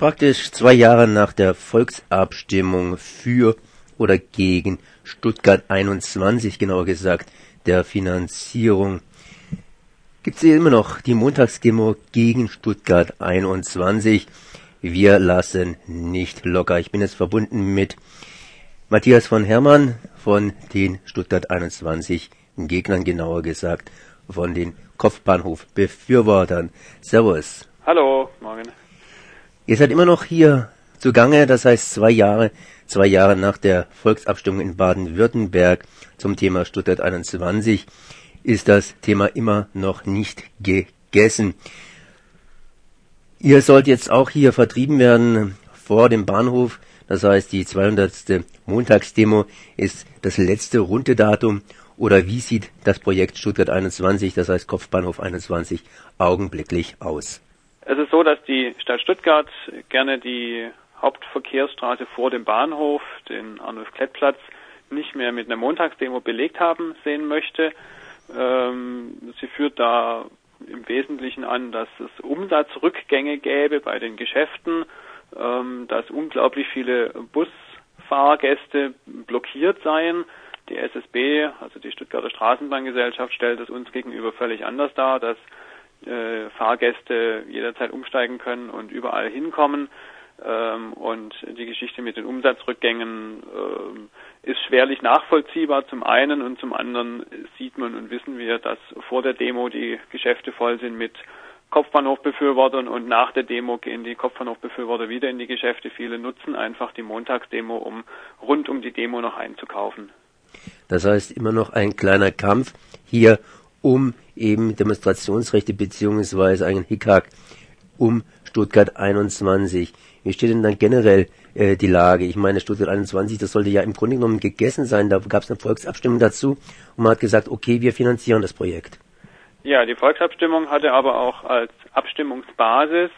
Praktisch zwei Jahre nach der Volksabstimmung für oder gegen Stuttgart 21, genauer gesagt, der Finanzierung, gibt es immer noch die Montagsdemo gegen Stuttgart 21. Wir lassen nicht locker. Ich bin jetzt verbunden mit Matthias von Hermann von den Stuttgart 21 Gegnern, genauer gesagt, von den Kopfbahnhof-Befürwortern. Servus. Hallo, morgen. Ihr seid immer noch hier zugange, das heißt zwei Jahre, zwei Jahre nach der Volksabstimmung in Baden-Württemberg zum Thema Stuttgart 21 ist das Thema immer noch nicht gegessen. Ihr sollt jetzt auch hier vertrieben werden vor dem Bahnhof. Das heißt, die 200. Montagsdemo ist das letzte runde Datum. Oder wie sieht das Projekt Stuttgart 21, das heißt Kopfbahnhof 21, augenblicklich aus? Es ist so, dass die Stadt Stuttgart gerne die Hauptverkehrsstraße vor dem Bahnhof, den Arnulf-Klett-Platz, nicht mehr mit einer Montagsdemo belegt haben sehen möchte. Ähm, sie führt da im Wesentlichen an, dass es Umsatzrückgänge gäbe bei den Geschäften, ähm, dass unglaublich viele Busfahrgäste blockiert seien. Die SSB, also die Stuttgarter Straßenbahngesellschaft, stellt es uns gegenüber völlig anders dar, dass äh, Fahrgäste jederzeit umsteigen können und überall hinkommen. Ähm, und die Geschichte mit den Umsatzrückgängen äh, ist schwerlich nachvollziehbar zum einen und zum anderen sieht man und wissen wir, dass vor der Demo die Geschäfte voll sind mit Kopfbahnhofbefürwortern und nach der Demo gehen die Kopfbahnhofbefürworter wieder in die Geschäfte. Viele nutzen einfach die Montagsdemo, um rund um die Demo noch einzukaufen. Das heißt immer noch ein kleiner Kampf hier um eben Demonstrationsrechte beziehungsweise einen Hickhack um Stuttgart 21. Wie steht denn dann generell äh, die Lage? Ich meine, Stuttgart 21, das sollte ja im Grunde genommen gegessen sein. Da gab es eine Volksabstimmung dazu und man hat gesagt, okay, wir finanzieren das Projekt. Ja, die Volksabstimmung hatte aber auch als Abstimmungsbasis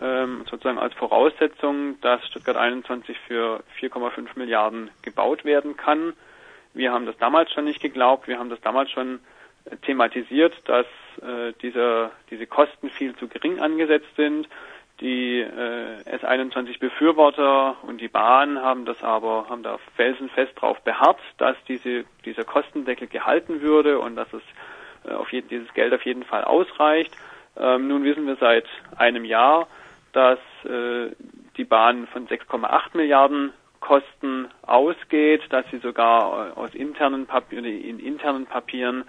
ähm, sozusagen als Voraussetzung, dass Stuttgart 21 für 4,5 Milliarden gebaut werden kann. Wir haben das damals schon nicht geglaubt. Wir haben das damals schon thematisiert, dass äh, diese, diese Kosten viel zu gering angesetzt sind. Die äh, S21-Befürworter und die Bahn haben das aber, haben da felsenfest darauf beharrt, dass diese, dieser Kostendeckel gehalten würde und dass es äh, auf jeden, dieses Geld auf jeden Fall ausreicht. Ähm, nun wissen wir seit einem Jahr, dass äh, die Bahn von 6,8 Milliarden Kosten ausgeht, dass sie sogar äh, aus internen Papieren, in internen Papieren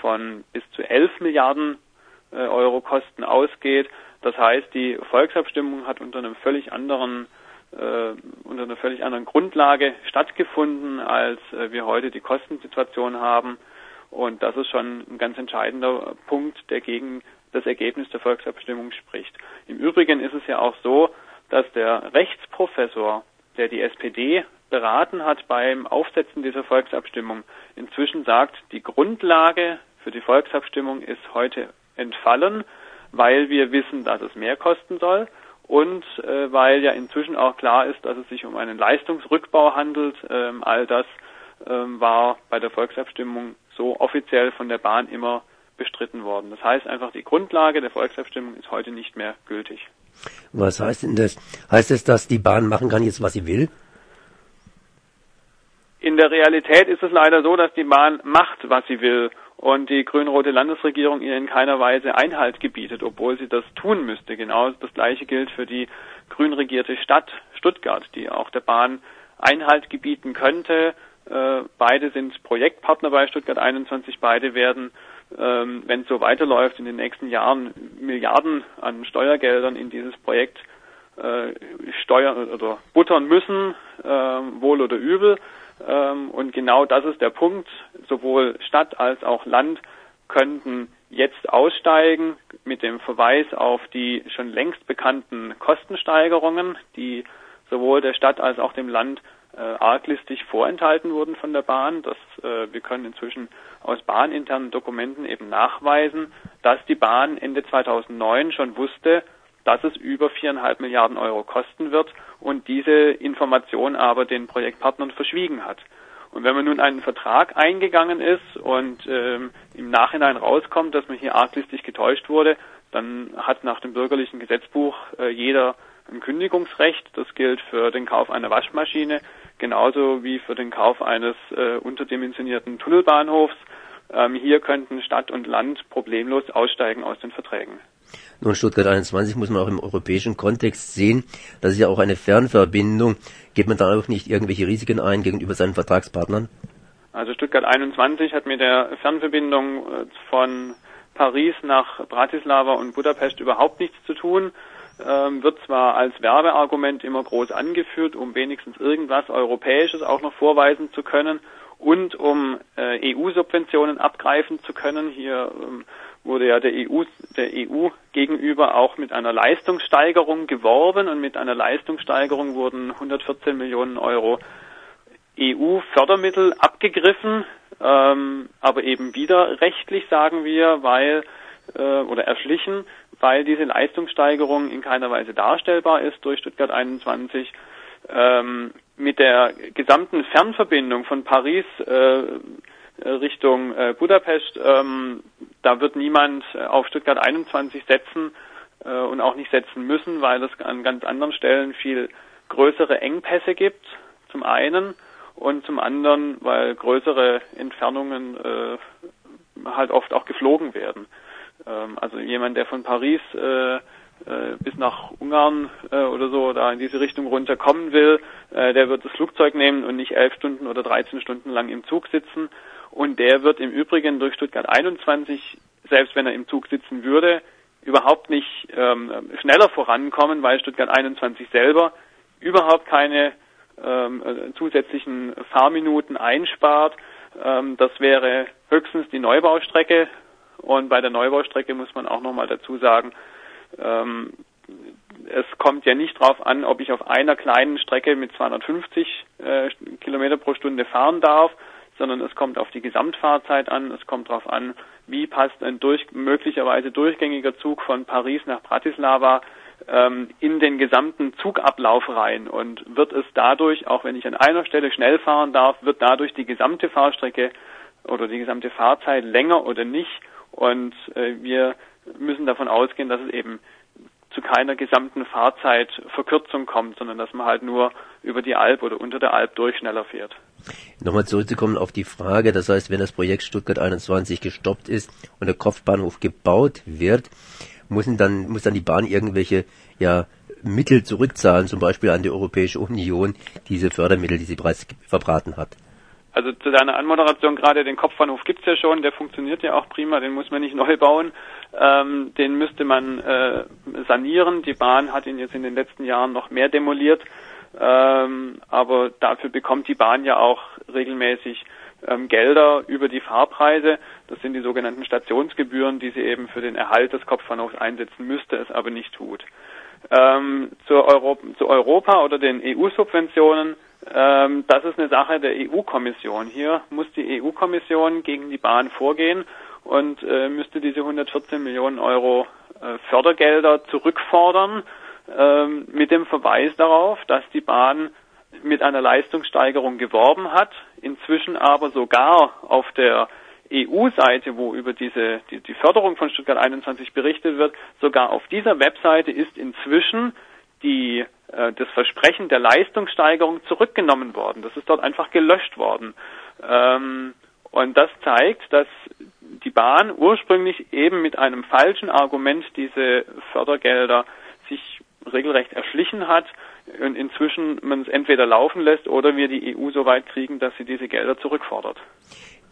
von bis zu 11 Milliarden äh, Euro Kosten ausgeht. Das heißt, die Volksabstimmung hat unter einem völlig anderen äh, unter einer völlig anderen Grundlage stattgefunden, als äh, wir heute die Kostensituation haben. Und das ist schon ein ganz entscheidender Punkt, der gegen das Ergebnis der Volksabstimmung spricht. Im Übrigen ist es ja auch so, dass der Rechtsprofessor, der die SPD beraten hat beim Aufsetzen dieser Volksabstimmung, inzwischen sagt, die Grundlage für die Volksabstimmung ist heute entfallen, weil wir wissen, dass es mehr kosten soll und äh, weil ja inzwischen auch klar ist, dass es sich um einen Leistungsrückbau handelt. Ähm, all das ähm, war bei der Volksabstimmung so offiziell von der Bahn immer bestritten worden. Das heißt einfach, die Grundlage der Volksabstimmung ist heute nicht mehr gültig. Was heißt denn das? Heißt es, dass die Bahn machen kann jetzt, was sie will? In der Realität ist es leider so, dass die Bahn macht, was sie will und die grün-rote Landesregierung ihnen in keiner Weise Einhalt gebietet, obwohl sie das tun müsste. Genau das Gleiche gilt für die grün regierte Stadt Stuttgart, die auch der Bahn Einhalt gebieten könnte. Äh, beide sind Projektpartner bei Stuttgart 21. Beide werden, ähm, wenn es so weiterläuft, in den nächsten Jahren Milliarden an Steuergeldern in dieses Projekt äh, steuern oder buttern müssen, äh, wohl oder übel. Ähm, und genau das ist der Punkt. Sowohl Stadt als auch Land könnten jetzt aussteigen mit dem Verweis auf die schon längst bekannten Kostensteigerungen, die sowohl der Stadt als auch dem Land äh, arglistig vorenthalten wurden von der Bahn. Das, äh, wir können inzwischen aus bahninternen Dokumenten eben nachweisen, dass die Bahn Ende 2009 schon wusste, dass es über viereinhalb Milliarden Euro kosten wird und diese Information aber den Projektpartnern verschwiegen hat. Und wenn man nun einen Vertrag eingegangen ist und ähm, im Nachhinein rauskommt, dass man hier arglistig getäuscht wurde, dann hat nach dem bürgerlichen Gesetzbuch äh, jeder ein Kündigungsrecht. Das gilt für den Kauf einer Waschmaschine genauso wie für den Kauf eines äh, unterdimensionierten Tunnelbahnhofs. Ähm, hier könnten Stadt und Land problemlos aussteigen aus den Verträgen. Nun, Stuttgart 21 muss man auch im europäischen Kontext sehen. Das ist ja auch eine Fernverbindung. Geht man da auch nicht irgendwelche Risiken ein gegenüber seinen Vertragspartnern? Also Stuttgart 21 hat mit der Fernverbindung äh, von Paris nach Bratislava und Budapest überhaupt nichts zu tun. Ähm, wird zwar als Werbeargument immer groß angeführt, um wenigstens irgendwas Europäisches auch noch vorweisen zu können und um äh, EU-Subventionen abgreifen zu können. Hier ähm, wurde ja der EU, der EU gegenüber auch mit einer Leistungssteigerung geworben und mit einer Leistungssteigerung wurden 114 Millionen Euro EU-Fördermittel abgegriffen, ähm, aber eben wieder rechtlich, sagen wir, weil äh, oder erschlichen, weil diese Leistungssteigerung in keiner Weise darstellbar ist durch Stuttgart 21. Ähm, mit der gesamten Fernverbindung von Paris äh, Richtung äh, Budapest, ähm, da wird niemand auf Stuttgart 21 setzen äh, und auch nicht setzen müssen, weil es an ganz anderen Stellen viel größere Engpässe gibt, zum einen und zum anderen, weil größere Entfernungen äh, halt oft auch geflogen werden. Ähm, also jemand, der von Paris äh, äh, bis nach Ungarn äh, oder so da in diese Richtung runterkommen will, äh, der wird das Flugzeug nehmen und nicht elf Stunden oder 13 Stunden lang im Zug sitzen. Und der wird im Übrigen durch Stuttgart 21, selbst wenn er im Zug sitzen würde, überhaupt nicht ähm, schneller vorankommen, weil Stuttgart 21 selber überhaupt keine ähm, äh, zusätzlichen Fahrminuten einspart. Ähm, das wäre höchstens die Neubaustrecke. Und bei der Neubaustrecke muss man auch nochmal dazu sagen, ähm, es kommt ja nicht darauf an, ob ich auf einer kleinen Strecke mit 250 äh, Kilometer pro Stunde fahren darf, sondern es kommt auf die Gesamtfahrzeit an. Es kommt darauf an, wie passt ein durch, möglicherweise durchgängiger Zug von Paris nach Bratislava ähm, in den gesamten Zugablauf rein und wird es dadurch, auch wenn ich an einer Stelle schnell fahren darf, wird dadurch die gesamte Fahrstrecke oder die gesamte Fahrzeit länger oder nicht und äh, wir müssen davon ausgehen, dass es eben zu keiner gesamten Fahrzeitverkürzung kommt, sondern dass man halt nur über die Alp oder unter der Alp durch schneller fährt. Nochmal zurückzukommen auf die Frage, das heißt, wenn das Projekt Stuttgart 21 gestoppt ist und der Kopfbahnhof gebaut wird, müssen dann, muss dann die Bahn irgendwelche ja, Mittel zurückzahlen, zum Beispiel an die Europäische Union, diese Fördermittel, die sie bereits verbraten hat. Also zu deiner Anmoderation gerade, den Kopfbahnhof gibt's ja schon, der funktioniert ja auch prima, den muss man nicht neu bauen, ähm, den müsste man äh, sanieren. Die Bahn hat ihn jetzt in den letzten Jahren noch mehr demoliert, ähm, aber dafür bekommt die Bahn ja auch regelmäßig ähm, Gelder über die Fahrpreise. Das sind die sogenannten Stationsgebühren, die sie eben für den Erhalt des Kopfbahnhofs einsetzen müsste, es aber nicht tut. Ähm, zu, Europa, zu Europa oder den EU-Subventionen, ähm, das ist eine Sache der EU-Kommission. Hier muss die EU-Kommission gegen die Bahn vorgehen und äh, müsste diese 114 Millionen Euro äh, Fördergelder zurückfordern ähm, mit dem Verweis darauf, dass die Bahn mit einer Leistungssteigerung geworben hat, inzwischen aber sogar auf der EU-Seite, wo über diese die, die Förderung von Stuttgart 21 berichtet wird, sogar auf dieser Webseite ist inzwischen die äh, das Versprechen der Leistungssteigerung zurückgenommen worden. Das ist dort einfach gelöscht worden. Ähm, und das zeigt, dass die Bahn ursprünglich eben mit einem falschen Argument diese Fördergelder sich regelrecht erschlichen hat und inzwischen man es entweder laufen lässt oder wir die EU so weit kriegen, dass sie diese Gelder zurückfordert.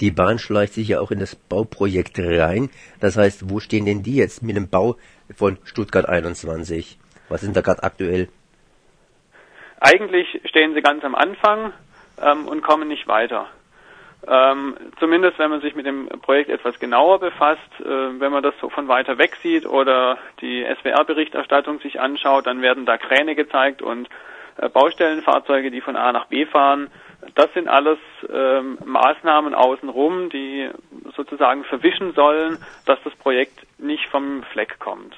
Die Bahn schleicht sich ja auch in das Bauprojekt rein. Das heißt, wo stehen denn die jetzt mit dem Bau von Stuttgart 21? Was sind da gerade aktuell? Eigentlich stehen sie ganz am Anfang ähm, und kommen nicht weiter. Ähm, zumindest wenn man sich mit dem Projekt etwas genauer befasst, äh, wenn man das so von weiter weg sieht oder die SWR-Berichterstattung sich anschaut, dann werden da Kräne gezeigt und äh, Baustellenfahrzeuge, die von A nach B fahren. Das sind alles ähm, Maßnahmen außenrum, die sozusagen verwischen sollen, dass das Projekt nicht vom Fleck kommt.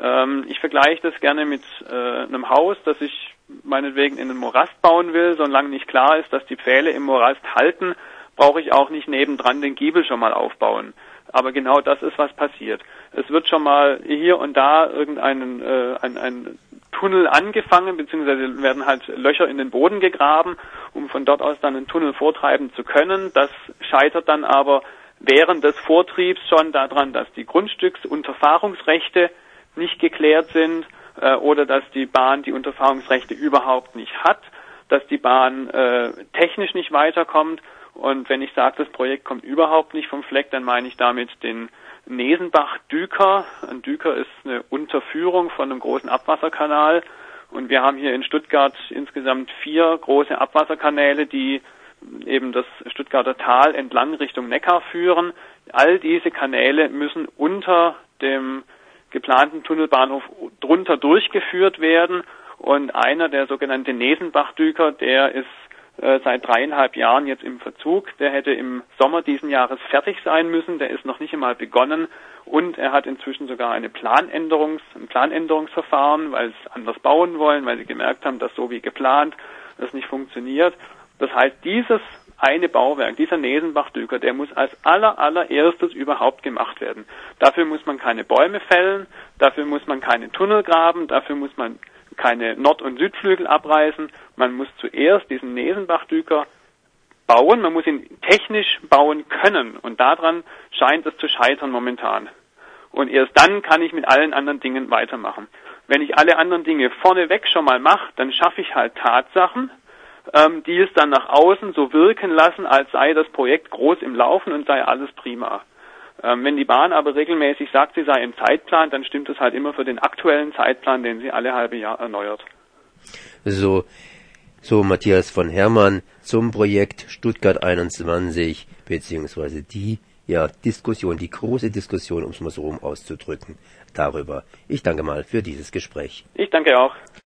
Ähm, ich vergleiche das gerne mit äh, einem Haus, das ich meinetwegen in einen Morast bauen will, solange nicht klar ist, dass die Pfähle im Morast halten, brauche ich auch nicht nebendran den Giebel schon mal aufbauen. Aber genau das ist, was passiert. Es wird schon mal hier und da irgendeinen äh, ein, ein Tunnel angefangen, beziehungsweise werden halt Löcher in den Boden gegraben, um von dort aus dann einen Tunnel vortreiben zu können. Das scheitert dann aber während des Vortriebs schon daran, dass die Grundstücksunterfahrungsrechte nicht geklärt sind äh, oder dass die Bahn die Unterfahrungsrechte überhaupt nicht hat, dass die Bahn äh, technisch nicht weiterkommt. Und wenn ich sage, das Projekt kommt überhaupt nicht vom Fleck, dann meine ich damit den Nesenbach-Düker. Ein Düker ist eine Unterführung von einem großen Abwasserkanal. Und wir haben hier in Stuttgart insgesamt vier große Abwasserkanäle, die eben das Stuttgarter Tal entlang Richtung Neckar führen. All diese Kanäle müssen unter dem geplanten Tunnelbahnhof drunter durchgeführt werden. Und einer, der sogenannte Nesenbachdüker, der ist äh, seit dreieinhalb Jahren jetzt im Verzug. Der hätte im Sommer diesen Jahres fertig sein müssen. Der ist noch nicht einmal begonnen. Und er hat inzwischen sogar eine Planänderungs-, ein Planänderungsverfahren, weil sie anders bauen wollen, weil sie gemerkt haben, dass so wie geplant das nicht funktioniert. Das heißt, dieses eine Bauwerk, dieser Nesenbachdüker, der muss als aller, allererstes überhaupt gemacht werden. Dafür muss man keine Bäume fällen, dafür muss man keine Tunnel graben, dafür muss man keine Nord- und Südflügel abreißen. Man muss zuerst diesen Nesenbachdüker bauen, man muss ihn technisch bauen können und daran scheint es zu scheitern momentan. Und erst dann kann ich mit allen anderen Dingen weitermachen. Wenn ich alle anderen Dinge vorneweg schon mal mache, dann schaffe ich halt Tatsachen, ähm, die es dann nach außen so wirken lassen, als sei das Projekt groß im Laufen und sei alles prima. Ähm, wenn die Bahn aber regelmäßig sagt, sie sei im Zeitplan, dann stimmt es halt immer für den aktuellen Zeitplan, den sie alle halbe Jahr erneuert. So, so Matthias von Hermann zum Projekt Stuttgart 21 beziehungsweise die ja Diskussion, die große Diskussion, um es mal so rum auszudrücken, darüber. Ich danke mal für dieses Gespräch. Ich danke auch.